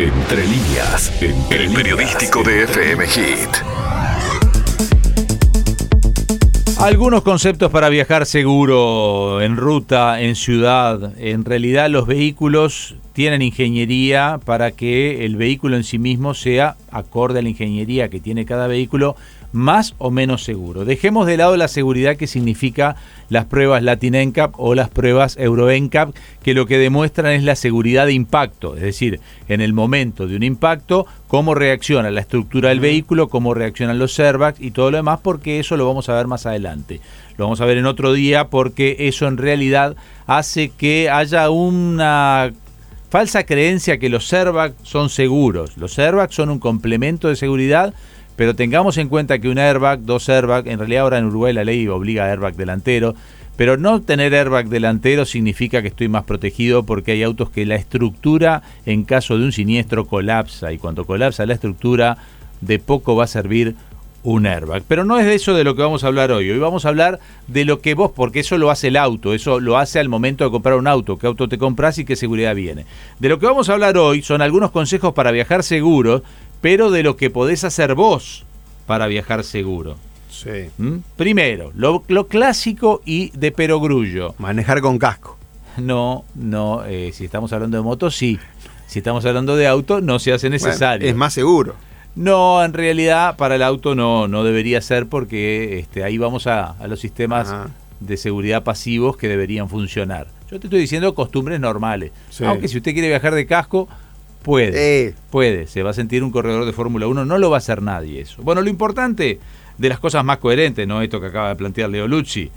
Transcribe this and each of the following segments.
Entre líneas, el periodístico de FM Hit. Algunos conceptos para viajar seguro en ruta, en ciudad. En realidad los vehículos tienen ingeniería para que el vehículo en sí mismo sea acorde a la ingeniería que tiene cada vehículo más o menos seguro. Dejemos de lado la seguridad que significa las pruebas Latin NCAP o las pruebas Euro NCAP, que lo que demuestran es la seguridad de impacto, es decir, en el momento de un impacto, cómo reacciona la estructura del vehículo, cómo reaccionan los airbags y todo lo demás, porque eso lo vamos a ver más adelante. Lo vamos a ver en otro día porque eso en realidad hace que haya una falsa creencia que los airbags son seguros. Los airbags son un complemento de seguridad pero tengamos en cuenta que un airbag, dos airbags, en realidad ahora en Uruguay la ley obliga a airbag delantero, pero no tener airbag delantero significa que estoy más protegido porque hay autos que la estructura en caso de un siniestro colapsa y cuando colapsa la estructura de poco va a servir un airbag. Pero no es de eso de lo que vamos a hablar hoy. Hoy vamos a hablar de lo que vos, porque eso lo hace el auto, eso lo hace al momento de comprar un auto, qué auto te compras y qué seguridad viene. De lo que vamos a hablar hoy son algunos consejos para viajar seguros, pero de lo que podés hacer vos para viajar seguro. Sí. ¿Mm? Primero, lo, clásico y de perogrullo. Manejar con casco. No, no, eh, si estamos hablando de moto, sí. Si estamos hablando de auto, no se hace necesario. es más seguro. No, en realidad para el auto no, no debería ser porque este, ahí vamos a, los sistemas de seguridad pasivos que deberían funcionar. Yo te estoy diciendo costumbres normales. Aunque si usted quiere viajar de casco, Puede, puede, se va a sentir un corredor de Fórmula 1, no lo va a hacer nadie eso. Bueno, lo importante de las cosas más coherentes, no esto que acaba de plantear Leo Lucci,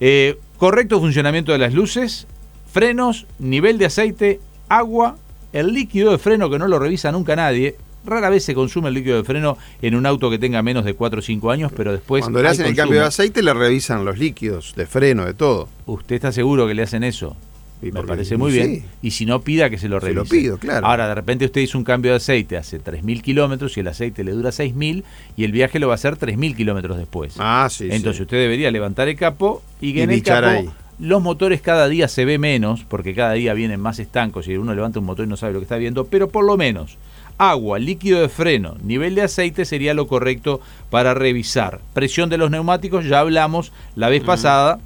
eh, correcto funcionamiento de las luces, frenos, nivel de aceite, agua, el líquido de freno que no lo revisa nunca nadie. Rara vez se consume el líquido de freno en un auto que tenga menos de 4 o 5 años, pero después... Cuando le hacen el cambio de aceite le revisan los líquidos de freno, de todo. ¿Usted está seguro que le hacen eso? Me parece muy bien. Y si no, pida que se lo revise. Se lo pido, claro. Ahora, de repente usted hizo un cambio de aceite hace 3.000 kilómetros y el aceite le dura 6.000 y el viaje lo va a hacer 3.000 kilómetros después. Ah, sí. Entonces usted debería levantar el capo y que en el capo los motores cada día se ve menos porque cada día vienen más estancos y uno levanta un motor y no sabe lo que está viendo, pero por lo menos agua, líquido de freno, nivel de aceite sería lo correcto para revisar. Presión de los neumáticos, ya hablamos la vez pasada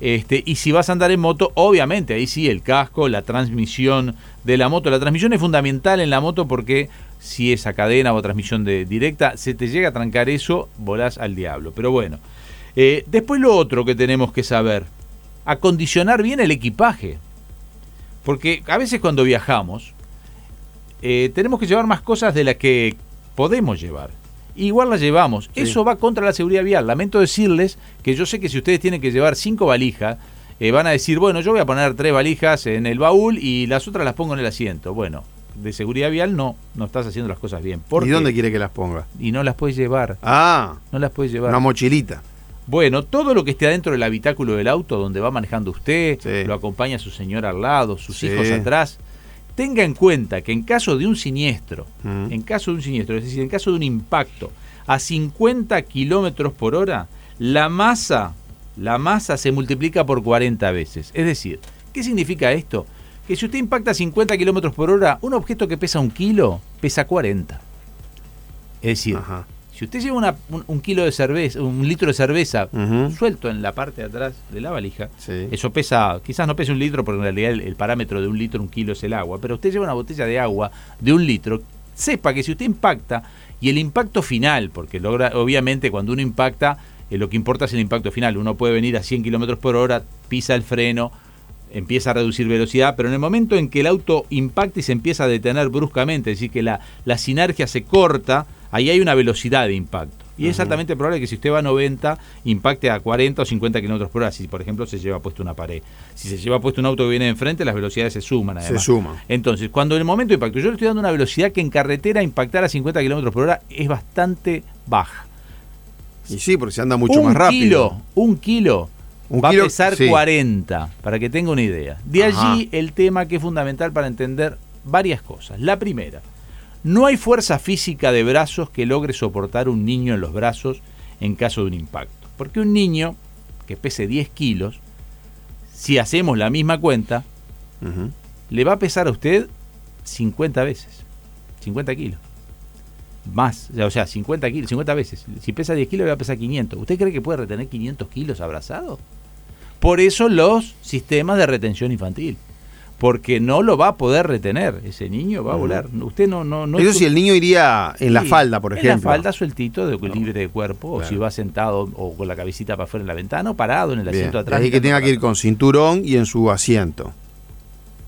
este, y si vas a andar en moto, obviamente, ahí sí, el casco, la transmisión de la moto. La transmisión es fundamental en la moto porque si esa cadena o transmisión de, directa, se te llega a trancar eso, volás al diablo. Pero bueno. Eh, después lo otro que tenemos que saber, acondicionar bien el equipaje. Porque a veces cuando viajamos, eh, tenemos que llevar más cosas de las que podemos llevar igual la llevamos. Eso va contra la seguridad vial. Lamento decirles que yo sé que si ustedes tienen que llevar cinco valijas, eh, van a decir, bueno, yo voy a poner tres valijas en el baúl y las otras las pongo en el asiento. Bueno, de seguridad vial no, no estás haciendo las cosas bien. ¿Y dónde quiere que las ponga? Y no las puedes llevar. Ah. No las puedes llevar. Una mochilita. Bueno, todo lo que esté adentro del habitáculo del auto donde va manejando usted, lo acompaña su señora al lado, sus hijos atrás, tenga en cuenta que en caso de un siniestro, mm. en caso de un siniestro, es decir, en caso de un impacto a 50 kilómetros por hora, la masa, la masa se multiplica por 40 veces. Es decir, ¿qué significa esto? Que si usted impacta a 50 kilómetros por hora, un objeto que pesa un kilo pesa 40. Es decir, si usted lleva un, kilo de cerveza, un litro de cerveza suelto en la parte de atrás de la valija, eso pesa, quizás no pese un litro porque en realidad el, parámetro de un litro, un kilo es el agua, pero usted lleva una botella de agua de un litro, sepa que si usted impacta y el impacto final, porque logra, obviamente cuando uno impacta, eh, lo que importa es el impacto final, uno puede venir a 100 kilómetros por hora, pisa el freno, empieza a reducir velocidad, pero en el momento en que el auto impacta y se empieza a detener bruscamente, es decir, que la, la sinergia se corta, ahí hay una velocidad de impacto. Y es altamente probable que si usted va a 90, impacte a 40 o 50 kilómetros por hora, si por ejemplo se lleva puesto una pared. Si se lleva puesto un auto que viene de enfrente, las velocidades se suman además. Se suman. Entonces, cuando en el momento de impacto, yo le estoy dando una velocidad que en carretera impactar a 50 kilómetros por hora es bastante baja. Y sí, porque se anda mucho más rápido. Kilo, un kilo va a pesar 40, para que tenga una idea. De allí el tema que es fundamental para entender varias cosas. La primera, no hay fuerza física de brazos que logre soportar un niño en los brazos en caso de un impacto. Porque un niño que pese 10 kilos, si hacemos la misma cuenta, le va a pesar a usted 50 veces. 50 kilos. Más, o sea, 50 kilos, 50 veces. Si pesa 10 kilos, va a pesar 500. ¿Usted cree que puede retener 500 kilos abrazado? Por eso los sistemas de retención infantil. Porque no lo va a poder retener. Ese niño va a volar. Usted no. no, no Eso si el niño iría en la Sí, falda, por ejemplo. En la falda sueltito, de, libre de cuerpo, o si va sentado o con la cabecita para afuera en la ventana, o parado en el Bien. asiento de atrás. Ahí que tenga que ir con cinturón y en su asiento.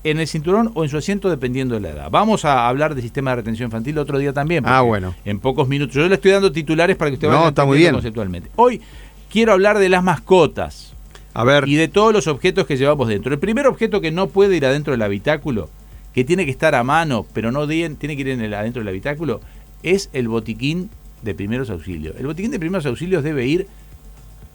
en el cinturón o en su asiento dependiendo de la edad. Vamos a hablar del sistema de retención infantil otro día también. Ah, bueno. En pocos minutos. Yo le estoy dando titulares para que usted No, vaya está muy bien. conceptualmente. Hoy quiero hablar de las mascotas A ver, y de todos los objetos que llevamos dentro. El primer objeto que no puede ir adentro del habitáculo, que tiene que estar a mano, pero no tiene que ir en el, adentro del habitáculo, es el botiquín de primeros auxilios. El botiquín de primeros auxilios debe ir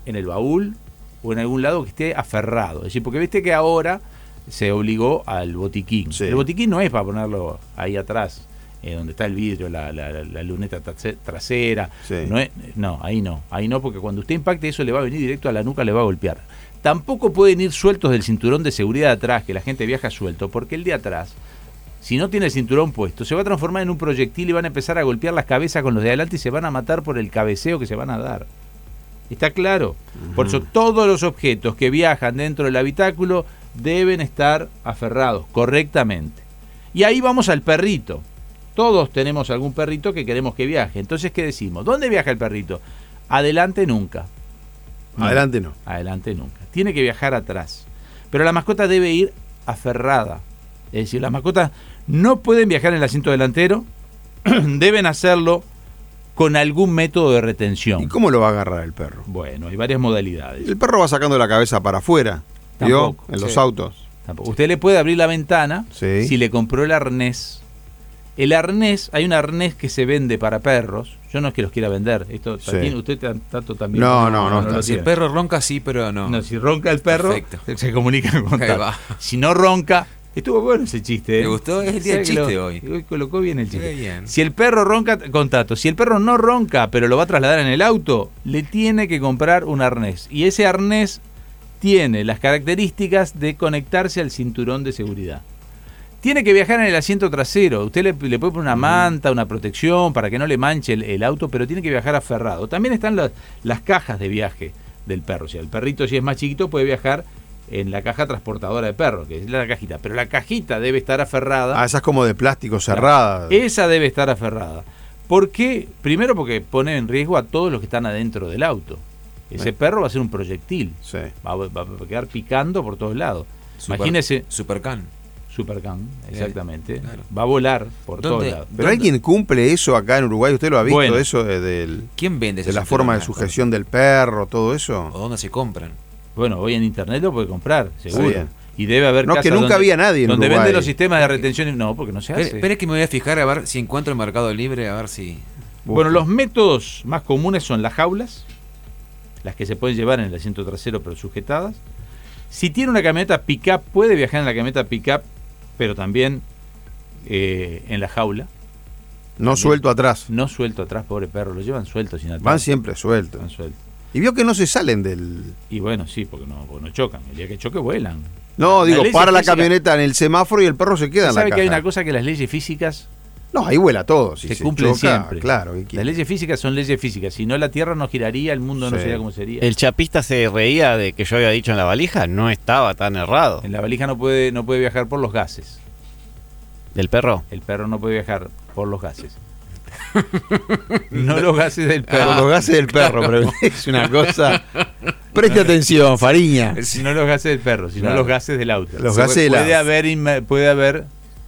en el baúl o en algún lado que esté aferrado. Es decir, porque viste que ahora se obligó al botiquín. Sí. El botiquín no es para ponerlo ahí atrás, eh, donde está el vidrio, la, la- luneta trase- trasera. Sí. No, es- no, ahí no. Ahí no, porque cuando usted impacte eso le va a venir directo a la nuca, le va a golpear. Tampoco pueden ir sueltos del cinturón de seguridad de atrás, que la gente viaja suelto, porque el de atrás, si no tiene el cinturón puesto, se va a transformar en un proyectil y van a empezar a golpear las cabezas con los de adelante y se van a matar por el cabeceo que se van a dar. ¿Está claro? Por eso todos los objetos que viajan dentro del habitáculo deben estar aferrados correctamente. Y ahí vamos al perrito. Todos tenemos algún perrito que queremos que viaje. Entonces, ¿qué decimos? ¿Dónde viaja el perrito? Adelante nunca. Adelante no. Adelante nunca. Tiene que viajar atrás. Pero la mascota debe ir aferrada. Es decir, las mascotas no pueden viajar en el asiento delantero, deben hacerlo con algún método de retención. ¿Y cómo lo va a agarrar el perro? Bueno, hay varias modalidades. El perro va sacando la cabeza para afuera. ¿Vio? Tampoco, En los autos. Tampoco. Usted le puede abrir la ventana Sí. si le compró el arnés. El arnés, hay un arnés que se vende para perros. Yo no es que los quiera vender. Esto, Sí. Tatín, usted tan- tanto también. No, no, no, si el perro ronca, sí, pero no. No, si ronca el perro, Perfecto. se comunica con tal. Si no ronca, estuvo bueno ese chiste. ¿eh? ¿Te gustó? Es el día del lo- chiste hoy. Hoy colocó bien el chiste. Bien. Si el perro ronca, contacto. Si el perro no ronca, pero lo va a trasladar en el auto, le tiene que comprar un arnés. Y ese arnés tiene las características de conectarse al cinturón de seguridad. Tiene que viajar en el asiento trasero. Usted le, le puede poner una manta, una protección para que no le manche el, el auto, pero tiene que viajar aferrado. También están las, las cajas de viaje del perro. O sea, el perrito, si es más chiquito, puede viajar en la caja transportadora de perro, que es la cajita. Pero la cajita debe estar aferrada. Ah, esa es como de plástico cerrada. Esa debe estar aferrada. ¿Por qué? Primero porque pone en riesgo a todos los que están adentro del auto. Ese perro va a ser un proyectil. Sí. Va, a- va a quedar picando por todos lados. Super- Imagínese, Supercan. Supercan, exactamente. claro. Va a volar por todos lados. Pero ¿Dónde? alguien cumple eso acá en Uruguay. ¿Usted lo ha visto? Bueno. Eso de, del- ¿Quién vende de la forma de sujeción del perro, todo eso. ¿O dónde se compran? Bueno, hoy en internet lo puede comprar, seguro. bien. Y debe haber No, que casas nunca donde- había nadie en Donde Uruguay. venden los sistemas de retención. No, porque no se hace. Espere, espere que me voy a fijar a ver si encuentro el Mercado Libre, a ver si... Bueno, los métodos más comunes son las jaulas, las que se pueden llevar en el asiento trasero pero sujetadas. Si tiene una camioneta pick-up, puede viajar en la camioneta pick-up, pero también eh, en la jaula. No suelto atrás. No suelto atrás, pobre perro, lo llevan suelto sin atar. Van siempre sueltos. Van suelto. Y vio que no se salen del. Y bueno, sí, porque no, porque no chocan. El día que choque vuelan. No, La digo, para la camioneta en el semáforo y el perro se queda en la ¿Sabe que hay una cosa que las leyes físicas No, ahí vuela todo. Si se, se, cumplen choca, siempre? Claro. Las leyes físicas son leyes físicas. Si no, la Tierra no giraría, el mundo no sería como sería. El chapista se reía de que yo había dicho en la valija, no estaba tan errado. En la valija no puede, no puede viajar por los gases. ¿Del perro? El perro no puede viajar por los gases. no los gases del perro. los gases del perro, pero es una cosa. Preste atención, Fariña. No los gases del perro, sino Claro. los gases del auto. Los Se gases de puede la- haber puede haber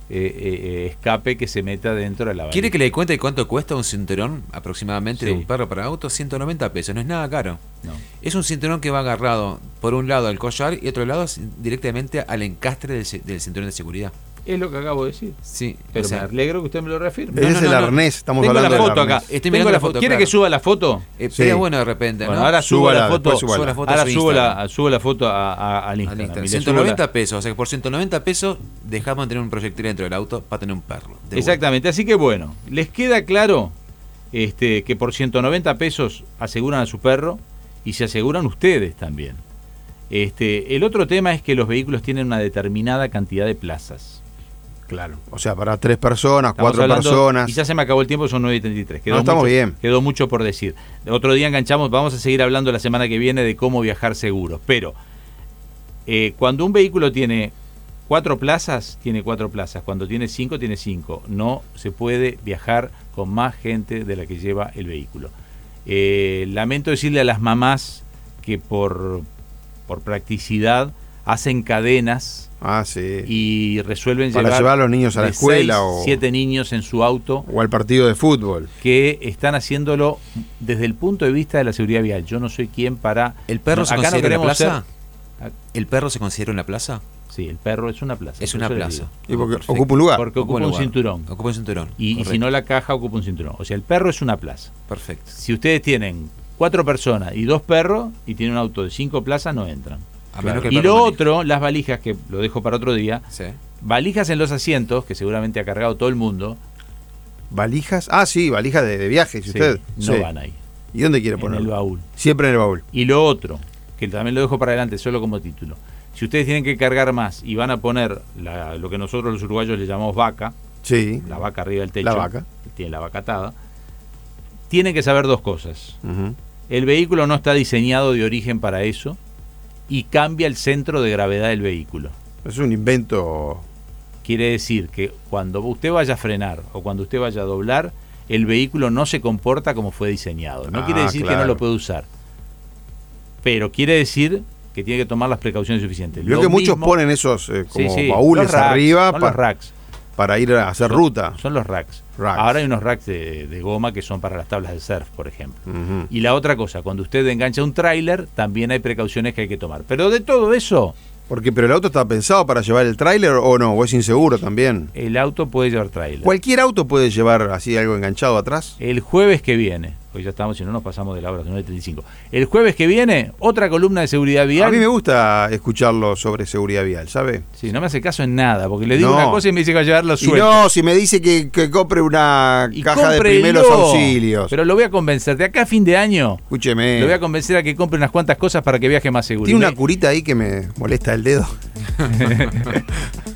eh, escape que se meta dentro de la. ¿Quiere que le cuente cuánto cuesta un cinturón aproximadamente de un perro para auto? 190 pesos, no es nada caro. No. Es un cinturón que va agarrado por un lado al collar y otro lado directamente al encastre del cinturón de seguridad. Es lo que acabo de decir. Sí, Pero o sea, me alegro que usted me lo reafirme. Ese no, es no, el no. arnés, estamos Tengo la hablando del foto acá. arnés. Estoy Tengo mirando la la foto. foto, ¿Quiere claro. que suba la foto? eh, Sí. sería bueno de repente, Bueno, ¿no? ahora subo la foto. la foto a Ahora su subo Instagram. la, subo la foto a, a- al Al Instagram. Instagram. y le subo 190 la- pesos, o sea que por 190 pesos dejamos de tener un proyectil dentro del auto para tener un perro. Exactamente, así que bueno, ¿les queda claro este, que por 190 pesos aseguran a su perro y se aseguran ustedes también? Este, el otro tema es que los vehículos tienen una determinada cantidad de plazas. Claro. O sea, para tres personas, Estamos cuatro hablando- personas. Y ya se me acabó el tiempo, son 9 y 33. Quedó No, estamos mucho- bien. Quedó mucho por decir. Otro día enganchamos, vamos a seguir hablando la semana que viene de cómo viajar seguro. Pero eh, cuando un vehículo tiene cuatro plazas, tiene cuatro plazas. Cuando tiene cinco, tiene cinco. No se puede viajar con más gente de la que lleva el vehículo. Eh, lamento decirle a las mamás que por, por practicidad hacen cadenas Ah, sí. y resuelven Para llevar, llevar a los niños a la escuela seis, o- siete niños en su auto O al partido de fútbol. que están haciéndolo desde el punto de vista de la seguridad vial. Yo no soy quien para ¿El perro No, se acá no considera una queremos plaza? ser- ¿El perro se considera una plaza? Sí, el perro es una plaza. Es una plaza. Y porque Perfecto. ocupa un lugar. Porque ocupa un lugar. cinturón. Ocupa un cinturón. Y, y si no la caja ocupa un cinturón. O sea, el perro es una plaza. Perfecto. Si ustedes tienen cuatro personas y dos perros y tienen un auto de cinco plazas, no entran. A menos que el Y lo maneje. otro, las valijas, que lo dejo para otro día, Sí. valijas en los asientos, que seguramente ha cargado todo el mundo, ¿Valijas? Ah, sí, valijas de, de viaje. Si sí, usted. no Sí. van ahí, ¿Y dónde quiere en el ponerlo? baúl. Siempre en el baúl. Y lo otro, que también lo dejo para adelante solo como título. Si ustedes tienen que cargar más y van a poner la- lo que nosotros los uruguayos le llamamos vaca, Sí. la vaca arriba del techo, La vaca. que tiene la vaca atada, tienen que saber dos cosas. El vehículo no está diseñado de origen para eso y cambia el centro de gravedad del vehículo. Es un invento. Quiere decir que cuando usted vaya a frenar o cuando usted vaya a doblar, el vehículo no se comporta como fue diseñado. No Ah, quiere decir que no lo puede usar. Pero quiere decir que tiene que tomar las precauciones suficientes. Lo que muchos ponen esos eh, como Sí, sí, baúles racks, arriba son pa- los racks. Para ir a hacer Son- ruta. Son los racks. Racks. Ahora hay unos racks de, de goma que son para las tablas de surf, por ejemplo. Y la otra cosa, cuando usted engancha un tráiler, también hay precauciones que hay que tomar. Pero de todo eso, Porque, pero el auto está pensado para llevar el tráiler o no, o es inseguro también. el auto puede llevar tráiler. Cualquier auto puede llevar así algo enganchado atrás. El jueves que viene, hoy ya estamos, si no nos pasamos de la hora, son 9.35. El jueves que viene, otra columna de seguridad vial. A mí me gusta escucharlo sobre seguridad vial, ¿sabe? Sí, no me hace caso en nada, porque le digo No. una cosa y me dice que va a llevarlo Y suelto. no, si me dice que, que compre una Y caja de primeros auxilios. Pero lo voy a convencer. De acá a fin de año, Escúcheme. lo voy a convencer a que compre unas cuantas cosas para que viaje más seguro. Tiene Y una curita ahí que me molesta el dedo.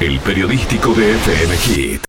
El periodístico de FM Hit.